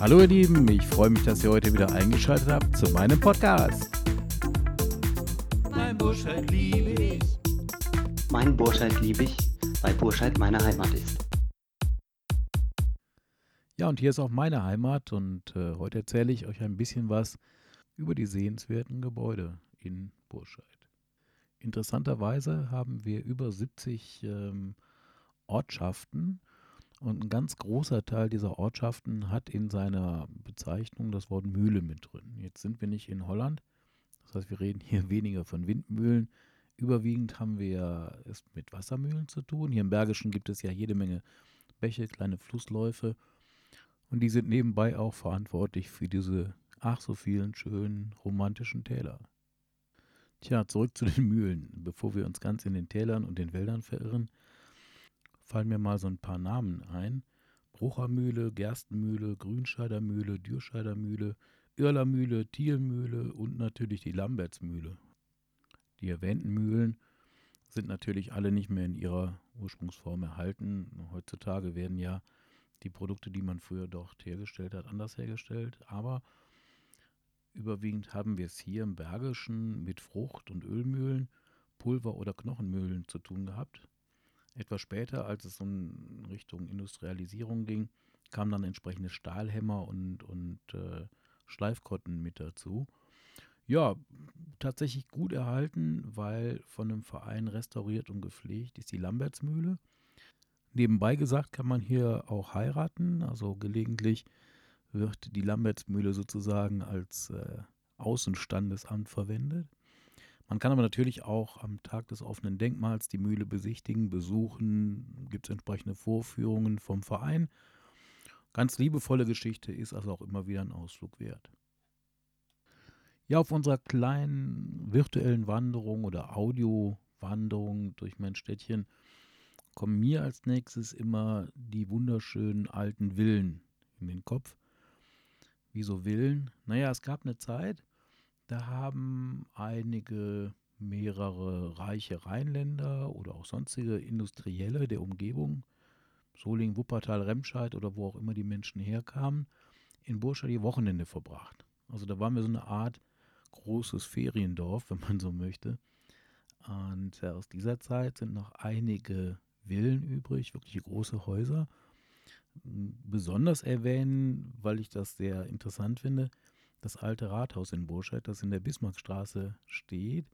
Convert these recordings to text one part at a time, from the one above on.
Hallo ihr Lieben, ich freue mich, dass ihr heute wieder eingeschaltet habt zu meinem Podcast. Mein Burscheid liebe ich. Mein Burscheid liebe ich, weil Burscheid meine Heimat ist. Ja, und hier ist auch meine Heimat und äh, heute erzähle ich euch ein bisschen was über die sehenswerten Gebäude in Burscheid. Interessanterweise haben wir über 70 ähm, Ortschaften und ein ganz großer Teil dieser Ortschaften hat in seiner Bezeichnung das Wort Mühle mit drin. Jetzt sind wir nicht in Holland, das heißt, wir reden hier weniger von Windmühlen. Überwiegend haben wir es mit Wassermühlen zu tun. Hier im Bergischen gibt es ja jede Menge Bäche, kleine Flussläufe. Und die sind nebenbei auch verantwortlich für diese ach so vielen schönen romantischen Täler. Tja, zurück zu den Mühlen. Bevor wir uns ganz in den Tälern und den Wäldern verirren, fallen mir mal so ein paar Namen ein. Bruchermühle, Gerstenmühle, Grünscheider Mühle, Dürscheider Mühle, Irlermühle, Thielmühle und natürlich die Lambertsmühle. Die erwähnten Mühlen sind natürlich alle nicht mehr in ihrer Ursprungsform erhalten. Heutzutage werden ja die Produkte, die man früher dort hergestellt hat, anders hergestellt. Aber überwiegend haben wir es hier im Bergischen mit Frucht- und Ölmühlen, Pulver- oder Knochenmühlen zu tun gehabt. Etwas später, als es in Richtung Industrialisierung ging, kamen dann entsprechende Stahlhämmer und, und äh, Schleifkotten mit dazu. Ja, tatsächlich gut erhalten, weil von einem Verein restauriert und gepflegt ist die Lambertsmühle. Nebenbei gesagt kann man hier auch heiraten, also gelegentlich wird die Lambertsmühle sozusagen als äh, Außenstandesamt verwendet. Man kann aber natürlich auch am Tag des offenen Denkmals die Mühle besichtigen, besuchen, gibt es entsprechende Vorführungen vom Verein. Ganz liebevolle Geschichte ist also auch immer wieder ein Ausflug wert. Ja, auf unserer kleinen virtuellen Wanderung oder Audiowanderung durch mein Städtchen kommen mir als nächstes immer die wunderschönen alten Villen in den Kopf. Wieso Villen? Naja, es gab eine Zeit, da haben einige mehrere reiche Rheinländer oder auch sonstige Industrielle der Umgebung, Solingen, Wuppertal, Remscheid oder wo auch immer die Menschen herkamen, in Burscha die Wochenende verbracht. Also da waren wir so eine Art großes Feriendorf, wenn man so möchte. Und äh, aus dieser Zeit sind noch einige Villen übrig, wirkliche große Häuser. Besonders erwähnen, weil ich das sehr interessant finde, das alte Rathaus in Burscheid, das in der Bismarckstraße steht,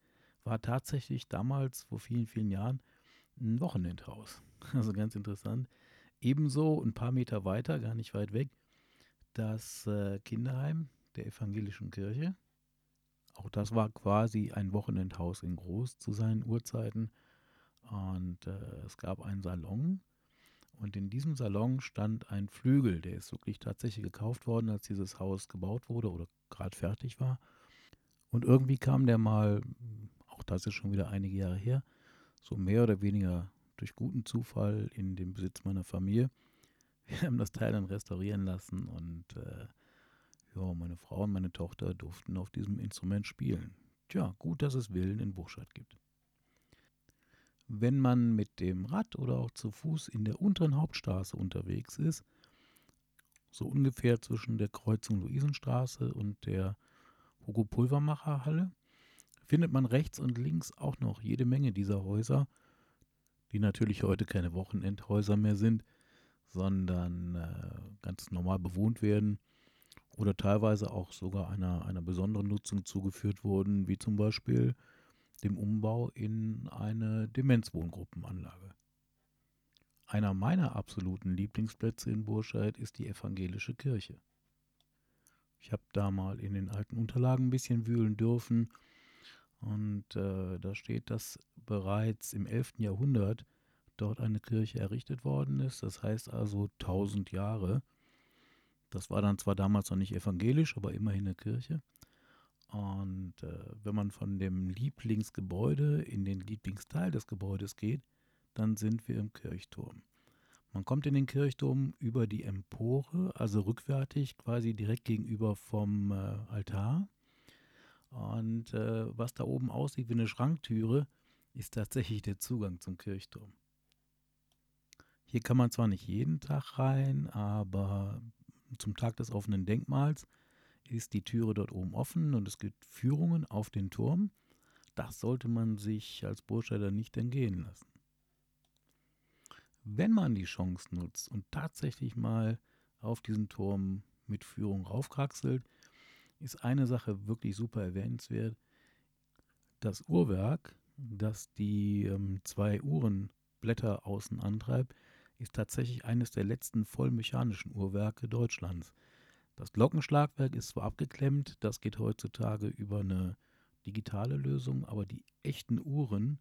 war tatsächlich damals vor vielen, vielen Jahren ein Wochenendhaus. Also ganz interessant. Ebenso ein paar Meter weiter, gar nicht weit weg, das äh, Kinderheim der evangelischen Kirche. Auch das war quasi ein Wochenendhaus in Groß zu seinen Uhrzeiten. Und äh, es gab einen Salon. Und in diesem Salon stand ein Flügel, der ist wirklich tatsächlich gekauft worden, als dieses Haus gebaut wurde oder gerade fertig war. Und irgendwie kam der mal, auch das ist schon wieder einige Jahre her, so mehr oder weniger durch guten Zufall in den Besitz meiner Familie. Wir haben das Teil dann restaurieren lassen und äh, ja, meine Frau und meine Tochter durften auf diesem Instrument spielen. Tja, gut, dass es Villen in Buchstadt gibt. Wenn man mit dem Rad oder auch zu Fuß in der unteren Hauptstraße unterwegs ist, so ungefähr zwischen der Kreuzung Luisenstraße und der Hugo Pulvermacher Halle, findet man rechts und links auch noch jede Menge dieser Häuser, die natürlich heute keine Wochenendhäuser mehr sind, sondern äh, ganz normal bewohnt werden oder teilweise auch sogar einer, einer besonderen Nutzung zugeführt wurden, wie zum Beispiel dem Umbau in eine Demenzwohngruppenanlage. Einer meiner absoluten Lieblingsplätze in Burscheid ist die evangelische Kirche. Ich habe da mal in den alten Unterlagen ein bisschen wühlen dürfen und äh, da steht, dass bereits im 11. Jahrhundert dort eine Kirche errichtet worden ist, das heißt also 1000 Jahre. Das war dann zwar damals noch nicht evangelisch, aber immerhin eine Kirche. Und äh, wenn man von dem Lieblingsgebäude in den Lieblingsteil des Gebäudes geht, dann sind wir im Kirchturm. Man kommt in den Kirchturm über die Empore, also rückwärtig, quasi direkt gegenüber vom äh, Altar. Und äh, was da oben aussieht wie eine Schranktüre, ist tatsächlich der Zugang zum Kirchturm. Hier kann man zwar nicht jeden Tag rein, aber Zum Tag des offenen Denkmals ist die Türe dort oben offen und es gibt Führungen auf den Turm. Das sollte man sich als Burscheider nicht entgehen lassen. Wenn man die Chance nutzt und tatsächlich mal auf diesen Turm mit Führung raufkraxelt, ist eine Sache wirklich super erwähnenswert. Das Uhrwerk, das die ähm, zwei Uhrenblätter außen antreibt, ist tatsächlich eines der letzten vollmechanischen Uhrwerke Deutschlands. Das Glockenschlagwerk ist zwar abgeklemmt, das geht heutzutage über eine digitale Lösung, aber die echten Uhren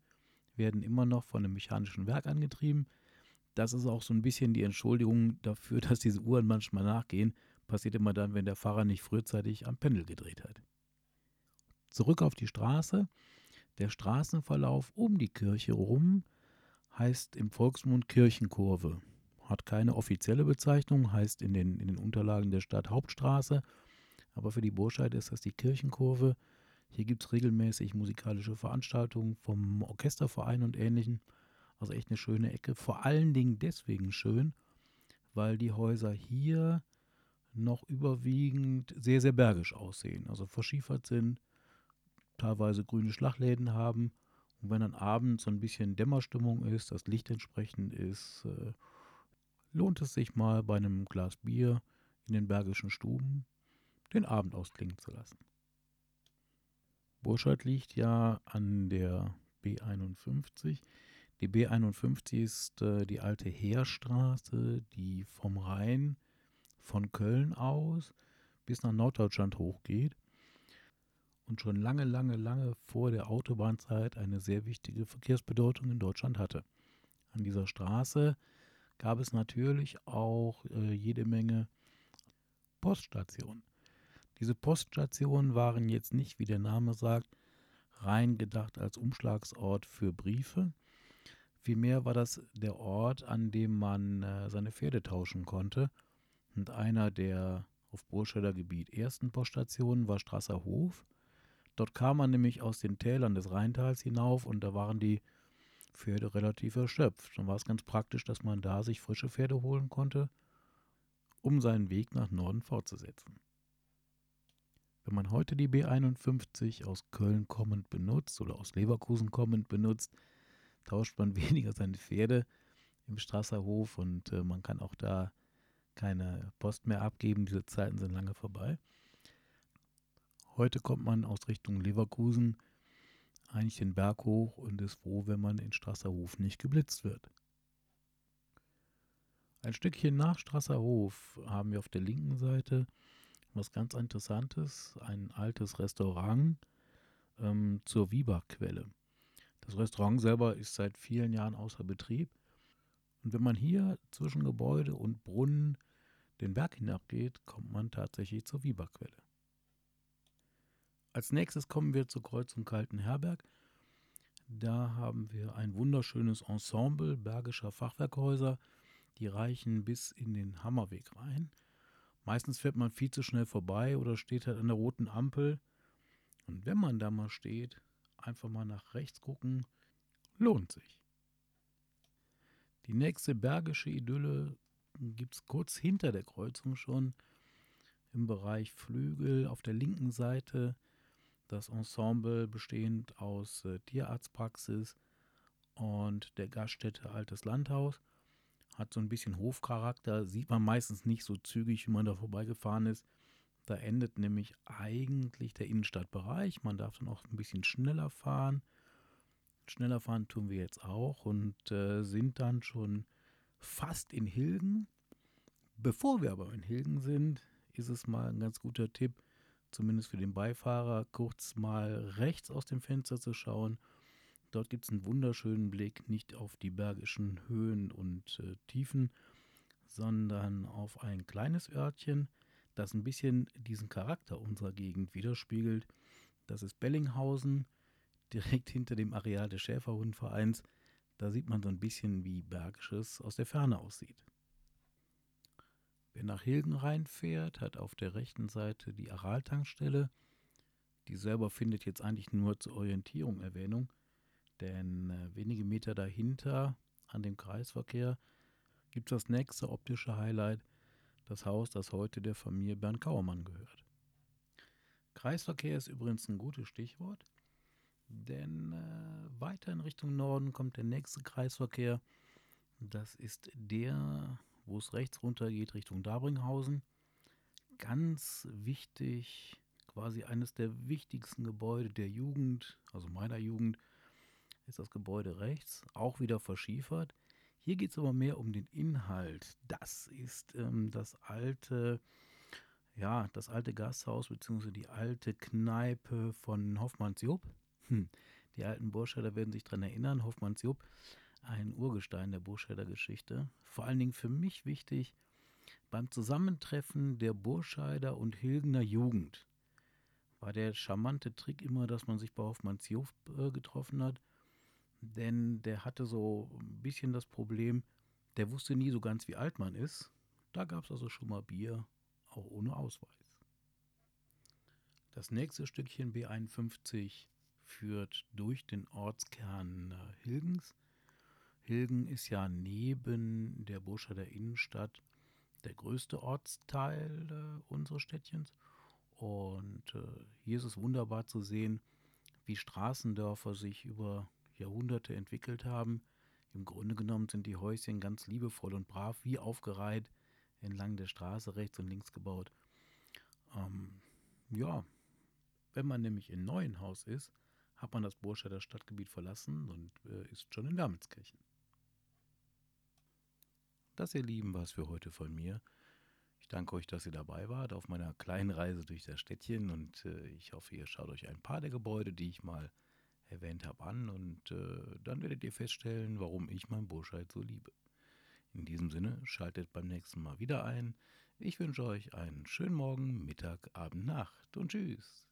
werden immer noch von einem mechanischen Werk angetrieben. Das ist auch so ein bisschen die Entschuldigung dafür, dass diese Uhren manchmal nachgehen. Passiert immer dann, wenn der Fahrer nicht frühzeitig am Pendel gedreht hat. Zurück auf die Straße. Der Straßenverlauf um die Kirche rum heißt im Volksmund Kirchenkurve. Hat keine offizielle Bezeichnung, heißt in den, in den Unterlagen der Stadt Hauptstraße. Aber für die Burscheid ist das die Kirchenkurve. Hier gibt es regelmäßig musikalische Veranstaltungen vom Orchesterverein und ähnlichen. Also echt eine schöne Ecke. Vor allen Dingen deswegen schön, weil die Häuser hier noch überwiegend sehr, sehr bergisch aussehen. Also verschiefert sind, teilweise grüne Schlagläden haben. Und wenn dann abends so ein bisschen Dämmerstimmung ist, das Licht entsprechend ist, äh, lohnt es sich mal bei einem Glas Bier in den bergischen Stuben den Abend ausklingen zu lassen. Burscheid liegt ja an der B51. Die B51 ist äh, die alte Heerstraße, die vom Rhein von Köln aus bis nach Norddeutschland hochgeht und schon lange, lange, lange vor der Autobahnzeit eine sehr wichtige Verkehrsbedeutung in Deutschland hatte. An dieser Straße gab es natürlich auch äh, jede Menge Poststationen. Diese Poststationen waren jetzt nicht, wie der Name sagt, rein gedacht als Umschlagsort für Briefe. Vielmehr war das der Ort, an dem man äh, seine Pferde tauschen konnte. Und einer der auf Burscheider Gebiet ersten Poststationen war Strasser Hof. Dort kam man nämlich aus den Tälern des Rheintals hinauf und da waren die Pferde relativ erschöpft. Dann war es ganz praktisch, dass man da sich frische Pferde holen konnte, um seinen Weg nach Norden fortzusetzen. Wenn man heute die B51 aus Köln kommend benutzt oder aus Leverkusen kommend benutzt, tauscht man weniger seine Pferde im Strasserhof und äh, man kann auch da keine Post mehr abgeben. Diese Zeiten sind lange vorbei. Heute kommt man aus Richtung Leverkusen eigentlich den Berg hoch und ist froh, wenn man in Strasserhof nicht geblitzt wird. Ein Stückchen nach Strasserhof haben wir auf der linken Seite was ganz Interessantes, ein altes Restaurant ähm, zur Wieberquelle. Das Restaurant selber ist seit vielen Jahren außer Betrieb. Und wenn man hier zwischen Gebäude und Brunnen den Berg hinabgeht, kommt man tatsächlich zur Wieberquelle. Als nächstes kommen wir zur Kreuzung Kaltenherberg. Da haben wir ein wunderschönes Ensemble bergischer Fachwerkhäuser, die reichen bis in den Hammerweg rein. Meistens fährt man viel zu schnell vorbei oder steht halt an der roten Ampel. Und wenn man da mal steht, einfach mal nach rechts gucken, lohnt sich. Die nächste bergische Idylle gibt es kurz hinter der Kreuzung schon im Bereich Flügel auf der linken Seite. Das Ensemble bestehend aus äh, Tierarztpraxis und der Gaststätte Altes Landhaus hat so ein bisschen Hofcharakter, sieht man meistens nicht so zügig, wie man da vorbeigefahren ist. Da endet nämlich eigentlich der Innenstadtbereich. Man darf dann auch ein bisschen schneller fahren. Schneller fahren tun wir jetzt auch und äh, sind dann schon fast in Hilgen. Bevor wir aber in Hilgen sind, ist es mal ein ganz guter Tipp, zumindest für den Beifahrer, kurz mal rechts aus dem Fenster zu schauen Dort gibt es einen wunderschönen Blick nicht auf die bergischen Höhen und äh, Tiefen, sondern auf ein kleines Örtchen, das ein bisschen diesen Charakter unserer Gegend widerspiegelt. Das ist Bellinghausen, direkt hinter dem Areal des Schäferhundvereins. Da sieht man so ein bisschen, wie Bergisches aus der Ferne aussieht. Wer nach Hilgen reinfährt, hat auf der rechten Seite die Araltankstelle. Die selber findet jetzt eigentlich nur zur Orientierung Erwähnung. Denn äh, wenige Meter dahinter an dem Kreisverkehr gibt es das nächste optische Highlight. das Haus, das heute der Familie Bernd Kauermann gehört. Kreisverkehr ist übrigens ein gutes Stichwort, denn äh, weiter in Richtung Norden kommt der nächste Kreisverkehr. Das ist der, wo es rechts runter geht, Richtung Dabringhausen. Ganz wichtig, quasi eines der wichtigsten Gebäude der Jugend, also meiner Jugend, ist das Gebäude rechts, auch wieder verschiefert. Hier geht es aber mehr um den Inhalt. Das ist ähm, das alte, ja, das alte Gasthaus bzw. die alte Kneipe von Hoffmanns Jupp. Hm. Die alten Burscheider werden sich daran erinnern. Hoffmanns Jupp, ein Urgestein der Burscheider Geschichte. Vor allen Dingen für mich wichtig beim Zusammentreffen der Burscheider und Hilgener Jugend war der charmante Trick immer, dass man sich bei Hoffmanns Jupp äh, getroffen hat denn der hatte so ein bisschen das Problem, der wusste nie so ganz, wie alt man ist. Da gab es also schon mal Bier, auch ohne Ausweis. Das nächste Stückchen B51 führt durch den Ortskern äh, Hilgens. Hilgen ist ja neben der Burscheider Innenstadt der größte Ortsteil äh, unseres Städtchens. Und äh, hier ist es wunderbar zu sehen, wie Straßendörfer sich über Jahrhunderte entwickelt haben. Im Grunde genommen sind die Häuschen ganz liebevoll und brav wie aufgereiht entlang der Straße rechts und links gebaut. Ähm, ja, wenn man nämlich in Neuenhaus ist, hat man das Burscheider Stadtgebiet verlassen und äh, ist schon in Wermelskirchen. Das, ihr Lieben, war es für heute von mir. Ich danke euch, dass ihr dabei wart auf meiner kleinen Reise durch das Städtchen und äh, ich hoffe, ihr schaut euch ein paar der Gebäude, die ich mal erwähnt habe, an und äh, dann werdet ihr feststellen, warum ich mein Burscheid so liebe. In diesem Sinne, schaltet beim nächsten Mal wieder ein. Ich wünsche euch einen schönen Morgen, Mittag, Abend, Nacht und tschüss.